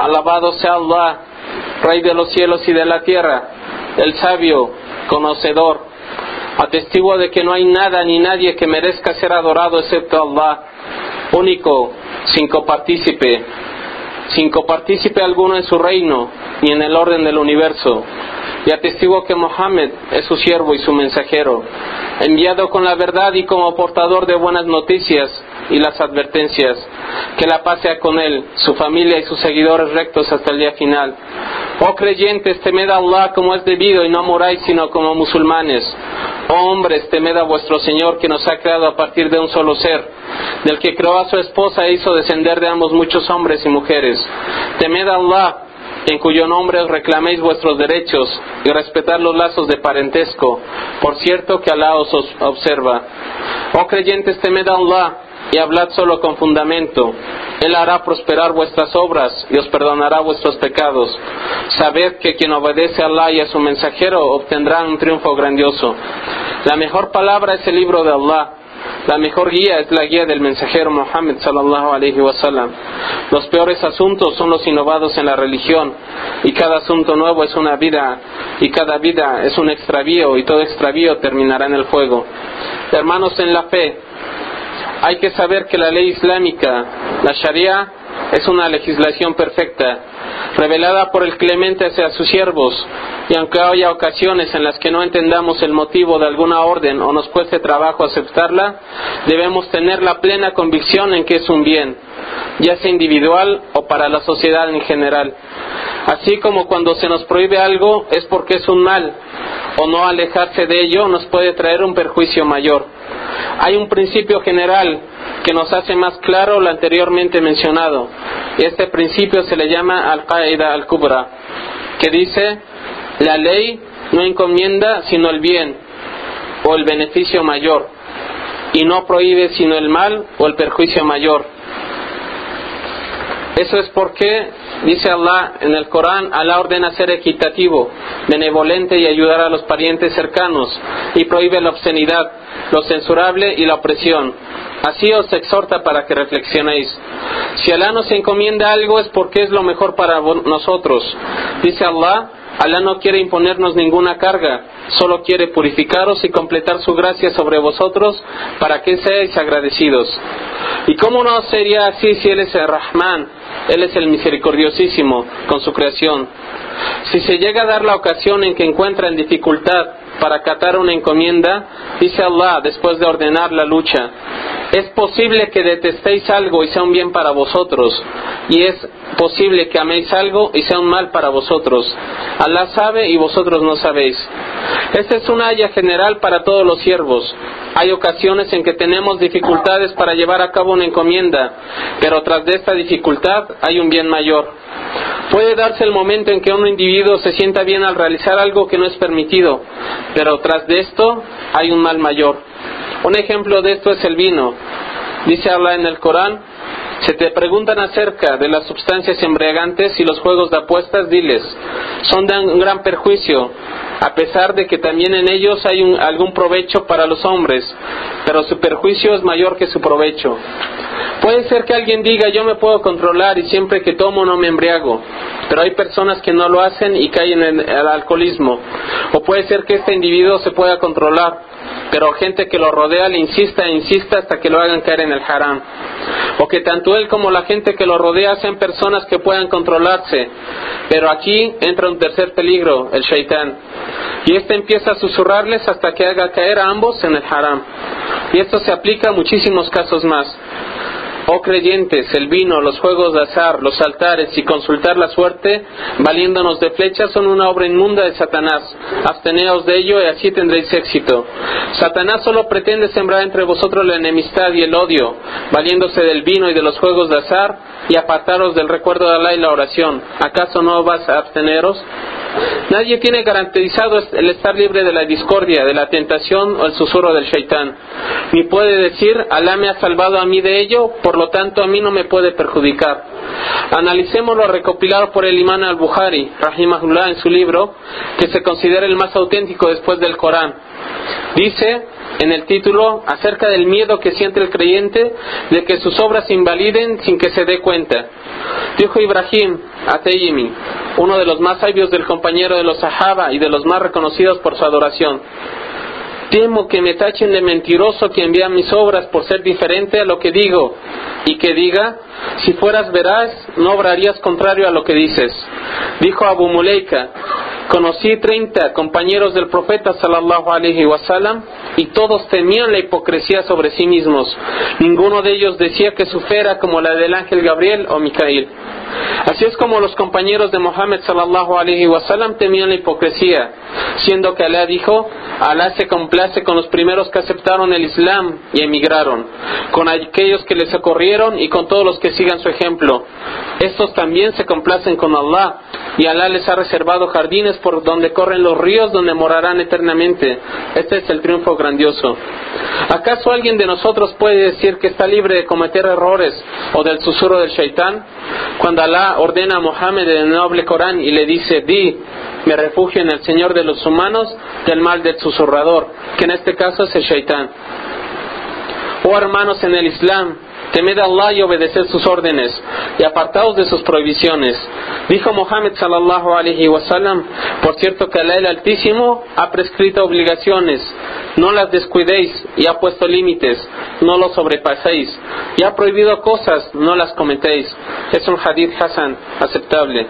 Alabado sea Allah, Rey de los cielos y de la tierra, el sabio, conocedor. Atestigo de que no hay nada ni nadie que merezca ser adorado excepto Allah, único, sin copartícipe, sin copartícipe alguno en su reino ni en el orden del universo. Y atestigo que Mohammed es su siervo y su mensajero, enviado con la verdad y como portador de buenas noticias y las advertencias. Que la paz sea con él, su familia y sus seguidores rectos hasta el día final. Oh creyentes, temed a Allah como es debido y no moráis sino como musulmanes. Oh hombres, temed a vuestro Señor que nos ha creado a partir de un solo ser, del que creó a su esposa e hizo descender de ambos muchos hombres y mujeres. Temed a Allah en cuyo nombre os reclaméis vuestros derechos y respetad los lazos de parentesco. Por cierto que Alá os observa. Oh creyentes, temed a Allah y hablad solo con fundamento. Él hará prosperar vuestras obras y os perdonará vuestros pecados. Sabed que quien obedece a Allah y a su mensajero obtendrá un triunfo grandioso. La mejor palabra es el libro de Allah. La mejor guía es la guía del mensajero Muhammad sallallahu alaihi wasallam. Los peores asuntos son los innovados en la religión y cada asunto nuevo es una vida y cada vida es un extravío y todo extravío terminará en el fuego. Hermanos en la fe, hay que saber que la ley islámica, la Sharia, es una legislación perfecta, revelada por el clemente hacia sus siervos, y aunque haya ocasiones en las que no entendamos el motivo de alguna orden o nos cueste trabajo aceptarla, debemos tener la plena convicción en que es un bien, ya sea individual o para la sociedad en general. Así como cuando se nos prohíbe algo es porque es un mal, o no alejarse de ello nos puede traer un perjuicio mayor. Hay un principio general que nos hace más claro lo anteriormente mencionado. Este principio se le llama Al-Qaeda Al-Kubra, que dice, la ley no encomienda sino el bien o el beneficio mayor, y no prohíbe sino el mal o el perjuicio mayor. Eso es porque, dice Allah en el Corán, Allah ordena ser equitativo, benevolente y ayudar a los parientes cercanos, y prohíbe la obscenidad, lo censurable y la opresión. Así os exhorta para que reflexionéis. Si Allah nos encomienda algo es porque es lo mejor para nosotros. Dice Allah, Allah no quiere imponernos ninguna carga, solo quiere purificaros y completar su gracia sobre vosotros para que seáis agradecidos. ¿Y cómo no sería así si Él es el Rahman, Él es el misericordiosísimo con su creación? Si se llega a dar la ocasión en que encuentran dificultad para acatar una encomienda, dice Allah después de ordenar la lucha, es posible que detestéis algo y sea un bien para vosotros, y es posible que améis algo y sea un mal para vosotros. Allah sabe y vosotros no sabéis. Esta es una haya general para todos los siervos. Hay ocasiones en que tenemos dificultades para llevar a cabo una encomienda, pero tras de esta dificultad hay un bien mayor. Puede darse el momento en que un individuo se sienta bien al realizar algo que no es permitido, pero tras de esto hay un mal mayor. Un ejemplo de esto es el vino. Dice Allah en el Corán, se te preguntan acerca de las sustancias embriagantes y los juegos de apuestas, diles, son de un gran perjuicio, a pesar de que también en ellos hay algún provecho para los hombres, pero su perjuicio es mayor que su provecho. Puede ser que alguien diga yo me puedo controlar y siempre que tomo no me embriago, pero hay personas que no lo hacen y caen en el alcoholismo. O puede ser que este individuo se pueda controlar, pero gente que lo rodea le insista e insista hasta que lo hagan caer en el haram. O que tanto él como la gente que lo rodea sean personas que puedan controlarse. Pero aquí entra un tercer peligro, el shaitán. Y este empieza a susurrarles hasta que haga caer a ambos en el haram. Y esto se aplica a muchísimos casos más. Oh creyentes, el vino, los juegos de azar, los altares y consultar la suerte, valiéndonos de flechas, son una obra inmunda de Satanás. Absteneos de ello y así tendréis éxito. Satanás solo pretende sembrar entre vosotros la enemistad y el odio, valiéndose del vino y de los juegos de azar, y apartaros del recuerdo de Allah y la oración. ¿Acaso no vas a absteneros? Nadie tiene garantizado el estar libre de la discordia, de la tentación o el susurro del shaitán. Ni puede decir, Alá me ha salvado a mí de ello, por lo tanto a mí no me puede perjudicar. Analicemos lo recopilado por el imán al-Bukhari, rahimahullah, en su libro, que se considera el más auténtico después del Corán. Dice, en el título acerca del miedo que siente el creyente de que sus obras se invaliden sin que se dé cuenta. Dijo Ibrahim Ateyimi, uno de los más sabios del compañero de los Sahaba y de los más reconocidos por su adoración. Temo que me tachen de mentiroso que envía mis obras por ser diferente a lo que digo, y que diga, si fueras veraz, no obrarías contrario a lo que dices. Dijo Abu Muleika, conocí treinta compañeros del profeta sallallahu alaihi wasallam y todos temían la hipocresía sobre sí mismos. Ninguno de ellos decía que su como la del ángel Gabriel o Micael. Así es como los compañeros de Mohammed sallallahu alaihi wasallam temían la hipocresía, siendo que Alá dijo, Alá se complace con los primeros que aceptaron el Islam y emigraron, con aquellos que les socorrieron y con todos los que sigan su ejemplo. Estos también se complacen con Allah y Alá les ha reservado jardines por donde corren los ríos donde morarán eternamente. Este es el triunfo grandioso. ¿Acaso alguien de nosotros puede decir que está libre de cometer errores o del susurro del shaitán? Cuando Alá ordena a Mohammed en el noble Corán y le dice, di, me refugio en el Señor de los humanos del mal del susurrador, que en este caso es el shaitán. Oh hermanos en el Islam, temed a Allah y obedeced sus órdenes y apartaos de sus prohibiciones. Dijo Mohammed sallallahu alaihi wasallam, por cierto que Allah el Altísimo ha prescrito obligaciones, no las descuidéis y ha puesto límites, no los sobrepaséis y ha prohibido cosas, no las cometéis. Es un hadith hasan aceptable.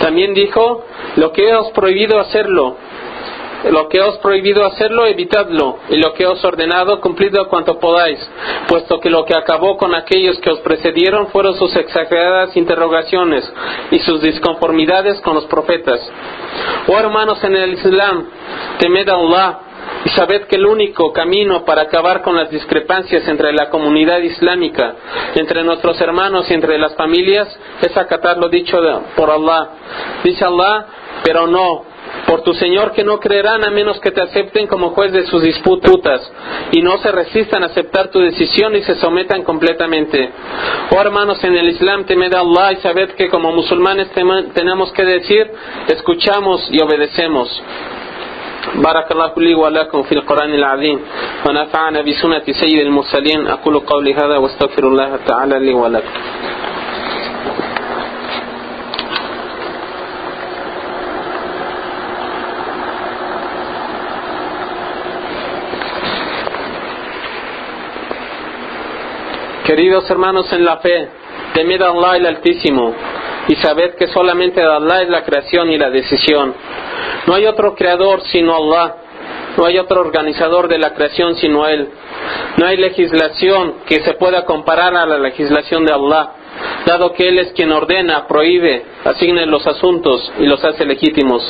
También dijo, lo que os prohibido hacerlo, lo que os prohibido hacerlo, evitadlo, y lo que os ordenado, cumplidlo cuanto podáis, puesto que lo que acabó con aquellos que os precedieron fueron sus exageradas interrogaciones y sus disconformidades con los profetas. Oh hermanos en el Islam, temed a Allah y sabed que el único camino para acabar con las discrepancias entre la comunidad islámica, entre nuestros hermanos y entre las familias, es acatar lo dicho por Allah. Dice Allah, pero no, por tu Señor que no creerán a menos que te acepten como juez de sus disputas y no se resistan a aceptar tu decisión y se sometan completamente. Oh hermanos en el Islam, temed a Allah y sabed que como musulmanes tenemos que decir, escuchamos y obedecemos. بارك الله لي ولكم في القرآن العظيم ونفعنا بسنة سيد المرسلين أقول قولي هذا واستغفر الله تعالى لي ولكم Queridos hermanos en la fe, temed a Allah el Altísimo y sabed que solamente Allah es la creación y la decisión. No hay otro creador sino Allah. No hay otro organizador de la creación sino Él. No hay legislación que se pueda comparar a la legislación de Allah dado que Él es quien ordena, prohíbe, asigne los asuntos y los hace legítimos.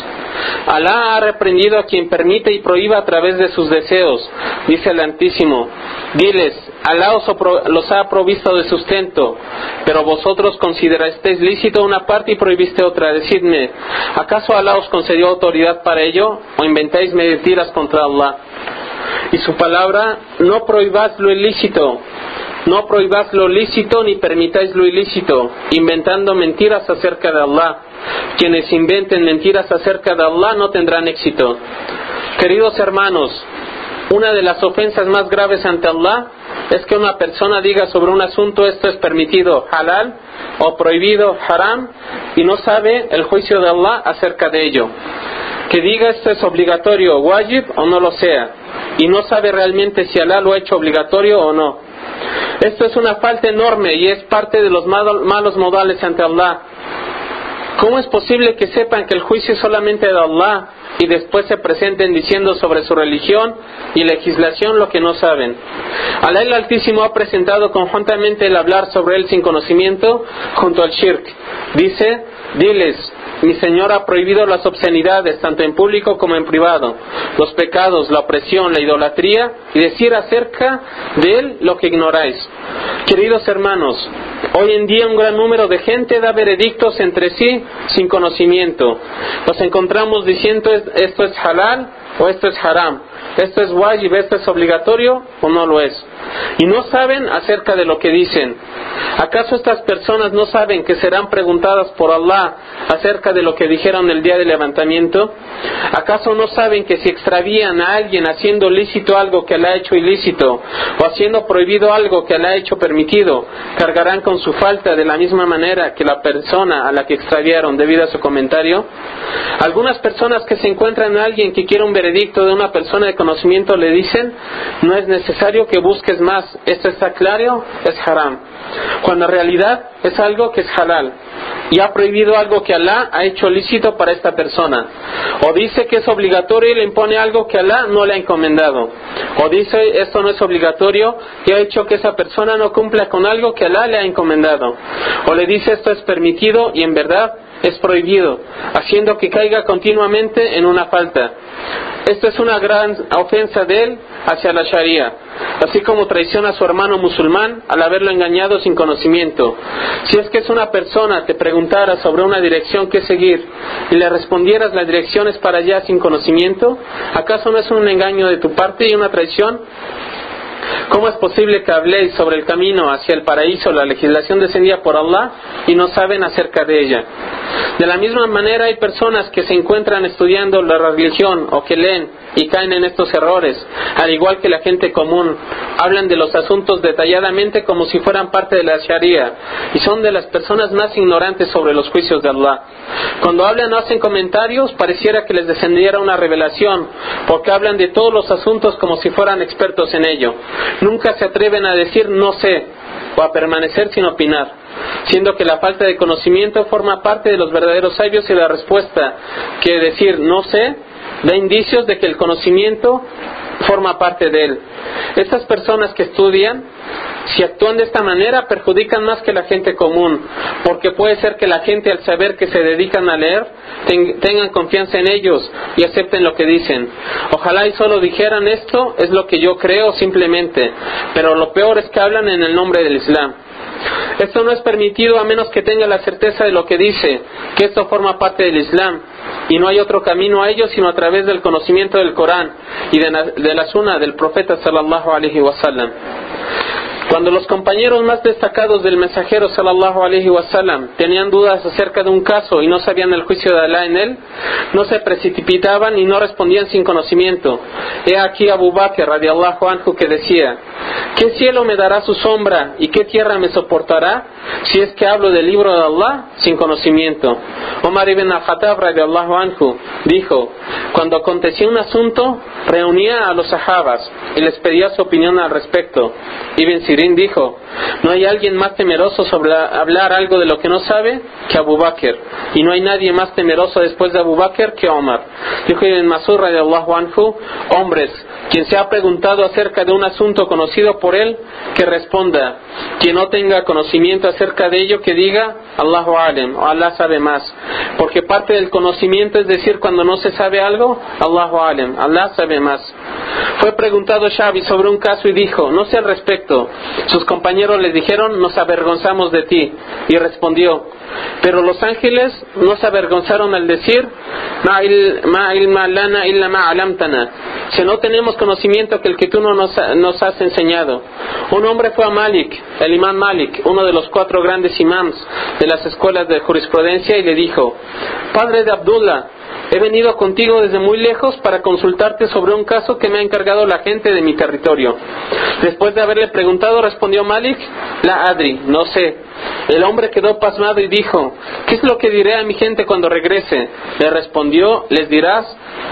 Alá ha reprendido a quien permite y prohíba a través de sus deseos, dice el Antísimo. Diles, Alá os los ha provisto de sustento, pero vosotros considerasteis lícito una parte y prohibiste otra. Decidme, ¿acaso Alá os concedió autoridad para ello o inventáis mentiras contra Allah? Y su palabra, no prohibáis lo ilícito, no prohibáis lo lícito ni permitáis lo ilícito, inventando mentiras acerca de Allah. Quienes inventen mentiras acerca de Allah no tendrán éxito. Queridos hermanos, una de las ofensas más graves ante Allah es que una persona diga sobre un asunto esto es permitido halal o prohibido haram y no sabe el juicio de Allah acerca de ello. Que diga esto es obligatorio, wajib o no lo sea y no sabe realmente si Allah lo ha hecho obligatorio o no. Esto es una falta enorme y es parte de los malos modales ante Allah. ¿Cómo es posible que sepan que el juicio es solamente de Allah y después se presenten diciendo sobre su religión y legislación lo que no saben? Allah el Altísimo ha presentado conjuntamente el hablar sobre él sin conocimiento junto al shirk. Dice, diles, mi Señor ha prohibido las obscenidades, tanto en público como en privado, los pecados, la opresión, la idolatría, y decir acerca de Él lo que ignoráis. Queridos hermanos, hoy en día un gran número de gente da veredictos entre sí sin conocimiento. Nos encontramos diciendo esto es halal o esto es haram, esto es wajib, esto es obligatorio o no lo es. Y no saben acerca de lo que dicen. ¿Acaso estas personas no saben que serán preguntadas por Allah acerca de lo que dijeron el día del levantamiento? ¿Acaso no saben que si extravían a alguien haciendo lícito algo que le ha hecho ilícito o haciendo prohibido algo que le ha hecho permitido, cargarán con su falta de la misma manera que la persona a la que extraviaron debido a su comentario? Algunas personas que se encuentran en alguien que quiere un de una persona de conocimiento le dicen, no es necesario que busques más, esto está claro, es haram cuando en realidad es algo que es halal y ha prohibido algo que Alá ha hecho lícito para esta persona. O dice que es obligatorio y le impone algo que Alá no le ha encomendado. O dice esto no es obligatorio y ha hecho que esa persona no cumpla con algo que Alá le ha encomendado. O le dice esto es permitido y en verdad es prohibido, haciendo que caiga continuamente en una falta. Esto es una gran ofensa de él hacia la Sharia, así como traiciona a su hermano musulmán al haberlo engañado sin conocimiento. Si es que es una persona te preguntara sobre una dirección que seguir y le respondieras la dirección es para allá sin conocimiento, ¿acaso no es un engaño de tu parte y una traición? ¿Cómo es posible que habléis sobre el camino hacia el paraíso, la legislación descendida por Allah, y no saben acerca de ella? De la misma manera hay personas que se encuentran estudiando la religión o que leen y caen en estos errores, al igual que la gente común. Hablan de los asuntos detalladamente como si fueran parte de la Sharia y son de las personas más ignorantes sobre los juicios de Allah. Cuando hablan o hacen comentarios, pareciera que les descendiera una revelación, porque hablan de todos los asuntos como si fueran expertos en ello. Nunca se atreven a decir no sé o a permanecer sin opinar, siendo que la falta de conocimiento forma parte de los verdaderos sabios y la respuesta que decir no sé da indicios de que el conocimiento forma parte de él. Estas personas que estudian, si actúan de esta manera, perjudican más que la gente común, porque puede ser que la gente al saber que se dedican a leer, tengan confianza en ellos y acepten lo que dicen. Ojalá y solo dijeran esto es lo que yo creo simplemente, pero lo peor es que hablan en el nombre del Islam. Esto no es permitido a menos que tenga la certeza de lo que dice, que esto forma parte del Islam y no hay otro camino a ello sino a través del conocimiento del Corán y de la, de del profeta sallallahu alaihi wasallam. Cuando los compañeros más destacados del mensajero sallallahu alaihi wasallam tenían dudas acerca de un caso y no sabían el juicio de Alá en él, no se precipitaban y no respondían sin conocimiento. He aquí Abu Bakr radiallahu anhu que decía: ¿Qué cielo me dará su sombra y qué tierra me soportará si es que hablo del libro de Allah sin conocimiento? Omar ibn al-Khattab radiallahu anhu dijo: Cuando acontecía un asunto, reunía a los sahabas y les pedía su opinión al respecto. Ibn Sirin dijo, no hay alguien más temeroso sobre hablar algo de lo que no sabe que Abu Bakr, y no hay nadie más temeroso después de Abu Bakr que Omar. Dijo Ibn Masur radiallahu anhu, hombres, quien se ha preguntado acerca de un asunto conocido por él, que responda. Quien no tenga conocimiento acerca de ello, que diga, Allahu alem, o Allah sabe más. Porque parte del conocimiento es decir cuando no se sabe algo, Allahu alem, Allah sabe más. Fue preguntado Xavi sobre un caso y dijo, no sé al respecto. Sus compañeros le dijeron, nos avergonzamos de ti. Y respondió, pero los ángeles no se avergonzaron al decir, si no tenemos conocimiento que el que tú no nos, nos has enseñado. Un hombre fue a Malik, el imán Malik, uno de los cuatro grandes imams de las escuelas de jurisprudencia, y le dijo, Padre de Abdullah, He venido contigo desde muy lejos para consultarte sobre un caso que me ha encargado la gente de mi territorio. Después de haberle preguntado, respondió Malik, la Adri, no sé. El hombre quedó pasmado y dijo, ¿qué es lo que diré a mi gente cuando regrese? Le respondió, les dirás,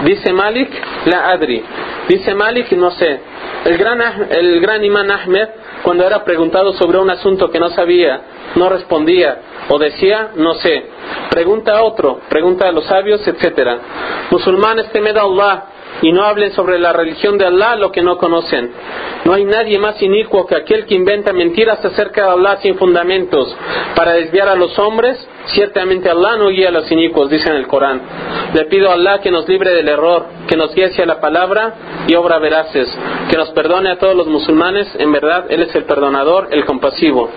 dice Malik, la Adri. Dice Malik, no sé. El gran, el gran imán Ahmed, cuando era preguntado sobre un asunto que no sabía, no respondía o decía, no sé. Pregunta a otro, pregunta a los sabios, etc. Musulmanes, temed a Allah y no hablen sobre la religión de Allah lo que no conocen. No hay nadie más inicuo que aquel que inventa mentiras acerca de Allah sin fundamentos para desviar a los hombres Ciertamente Allah no guía a los inicuos, dice en el Corán. Le pido a Allah que nos libre del error, que nos guíe hacia la palabra y obra veraces, que nos perdone a todos los musulmanes, en verdad Él es el perdonador, el compasivo.